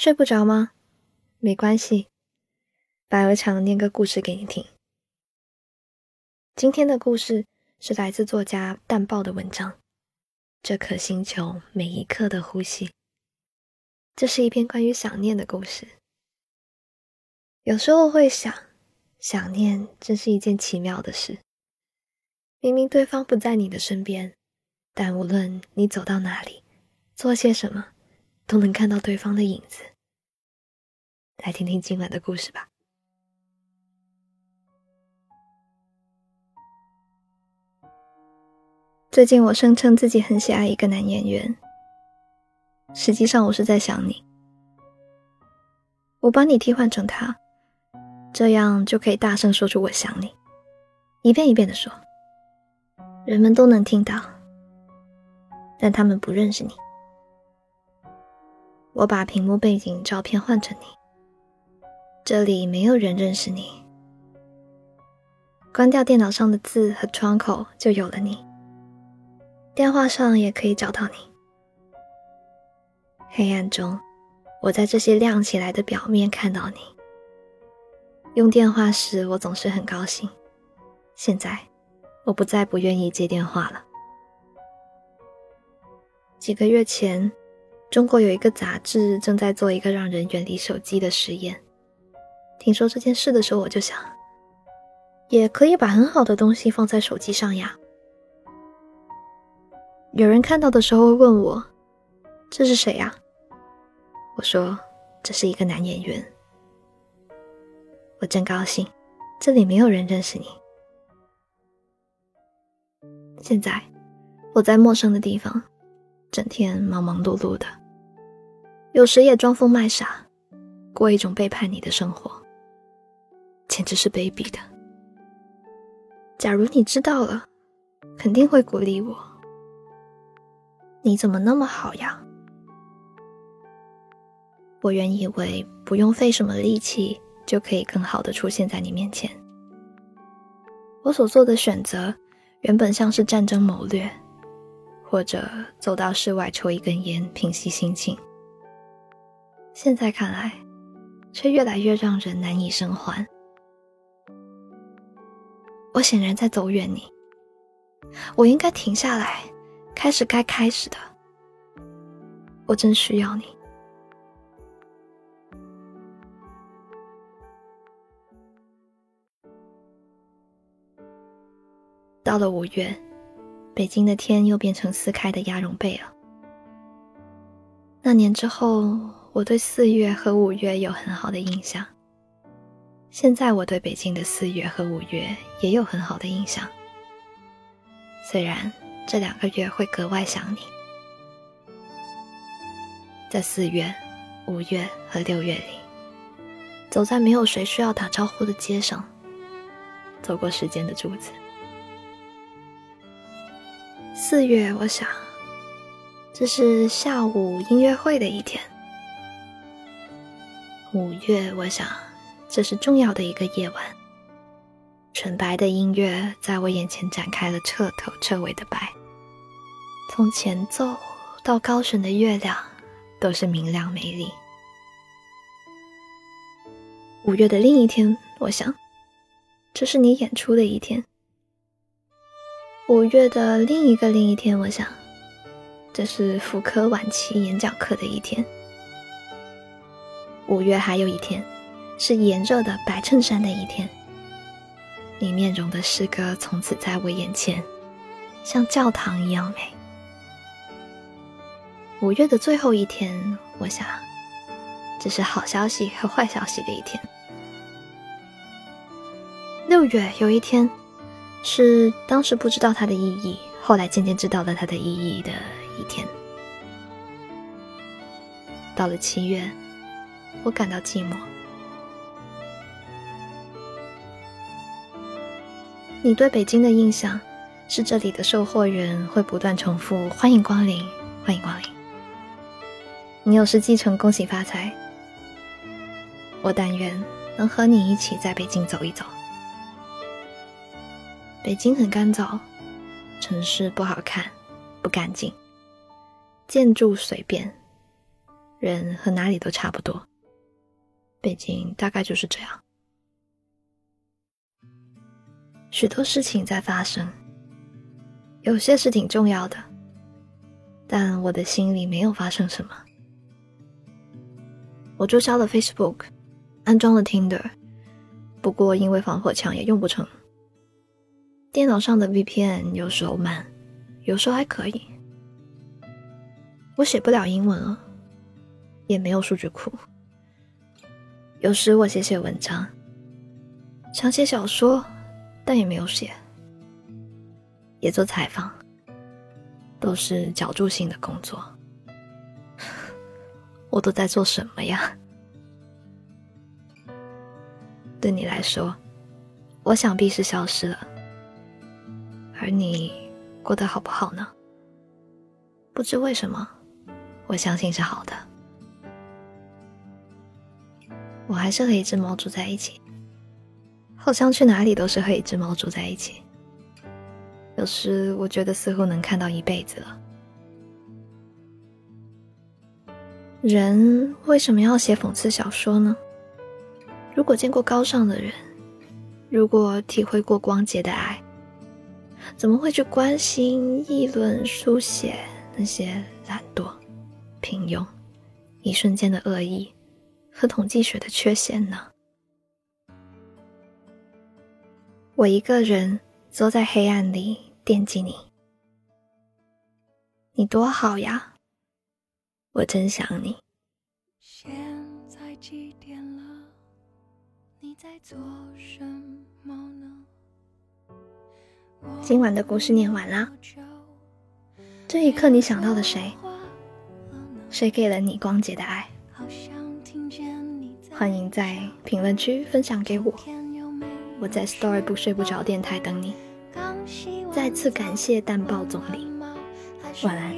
睡不着吗？没关系，白鹅强念个故事给你听。今天的故事是来自作家淡豹的文章《这颗星球每一刻的呼吸》。这是一篇关于想念的故事。有时候会想，想念真是一件奇妙的事。明明对方不在你的身边，但无论你走到哪里，做些什么。都能看到对方的影子。来听听今晚的故事吧。最近我声称自己很喜爱一个男演员，实际上我是在想你。我把你替换成他，这样就可以大声说出我想你，一遍一遍的说，人们都能听到，但他们不认识你。我把屏幕背景照片换成你，这里没有人认识你。关掉电脑上的字和窗口，就有了你。电话上也可以找到你。黑暗中，我在这些亮起来的表面看到你。用电话时，我总是很高兴。现在，我不再不愿意接电话了。几个月前。中国有一个杂志正在做一个让人远离手机的实验。听说这件事的时候，我就想，也可以把很好的东西放在手机上呀。有人看到的时候问我：“这是谁呀？”我说：“这是一个男演员。”我真高兴，这里没有人认识你。现在我在陌生的地方。整天忙忙碌碌的，有时也装疯卖傻，过一种背叛你的生活，简直是卑鄙的。假如你知道了，肯定会鼓励我。你怎么那么好呀？我原以为不用费什么力气就可以更好的出现在你面前。我所做的选择，原本像是战争谋略。或者走到室外抽一根烟，平息心情。现在看来，却越来越让人难以生还。我显然在走远你，我应该停下来，开始该开始的。我真需要你。到了五月。北京的天又变成撕开的鸭绒被了。那年之后，我对四月和五月有很好的印象。现在我对北京的四月和五月也有很好的印象。虽然这两个月会格外想你，在四月、五月和六月里，走在没有谁需要打招呼的街上，走过时间的柱子。四月，我想，这是下午音乐会的一天。五月，我想，这是重要的一个夜晚。纯白的音乐在我眼前展开了彻头彻尾的白，从前奏到高悬的月亮，都是明亮美丽。五月的另一天，我想，这是你演出的一天。五月的另一个另一天，我想，这是妇科晚期演讲课的一天。五月还有一天，是炎热的白衬衫的一天。你面容的诗歌从此在我眼前，像教堂一样美。五月的最后一天，我想，这是好消息和坏消息的一天。六月有一天。是当时不知道它的意义，后来渐渐知道了它的意义的一天。到了七月，我感到寂寞。你对北京的印象是这里的售货员会不断重复“欢迎光临，欢迎光临”。你有事继承，恭喜发财。我但愿能和你一起在北京走一走。北京很干燥，城市不好看，不干净，建筑随便，人和哪里都差不多。北京大概就是这样，许多事情在发生，有些是挺重要的，但我的心里没有发生什么。我注销了 Facebook，安装了 Tinder，不过因为防火墙也用不成。电脑上的 VPN 有时候慢，有时候还可以。我写不了英文了，也没有数据库。有时我写写文章，想写小说，但也没有写，也做采访，都是脚注性的工作。我都在做什么呀？对你来说，我想必是消失了，你过得好不好呢？不知为什么，我相信是好的。我还是和一只猫住在一起，好像去哪里都是和一只猫住在一起。有时我觉得似乎能看到一辈子了。人为什么要写讽刺小说呢？如果见过高尚的人，如果体会过光洁的爱，怎么会去关心、议论、书写那些懒惰、平庸、一瞬间的恶意？和统计学的缺陷呢？我一个人坐在黑暗里惦记你，你多好呀！我真想你。现在几点了？你在做什么呢？今晚的故事念完啦。这一刻，你想到了谁？谁给了你光洁的爱？欢迎在评论区分享给我，我在 Story 不睡不着电台等你。再次感谢淡豹总理，晚安。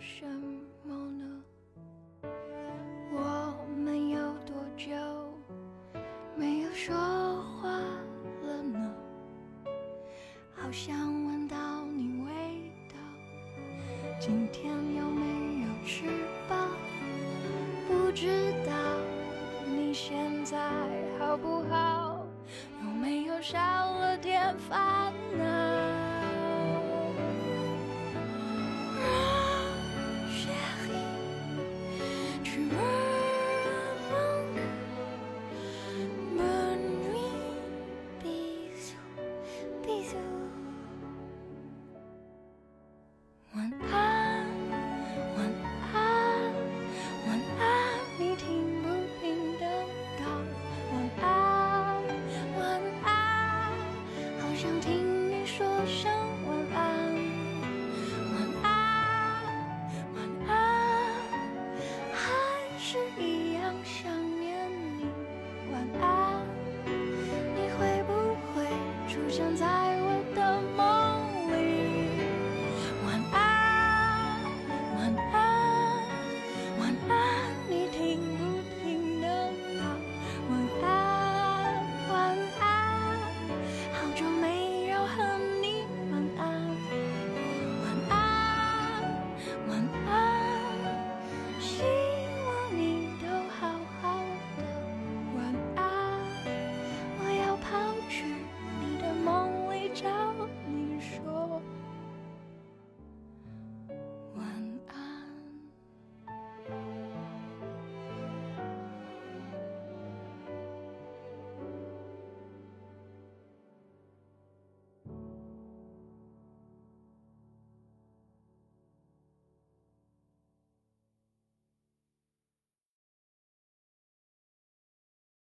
什么呢？我们有多久没有说话了呢？好想闻到你味道，今天有没有吃饱？不知道你现在好不好？有没有少了点烦？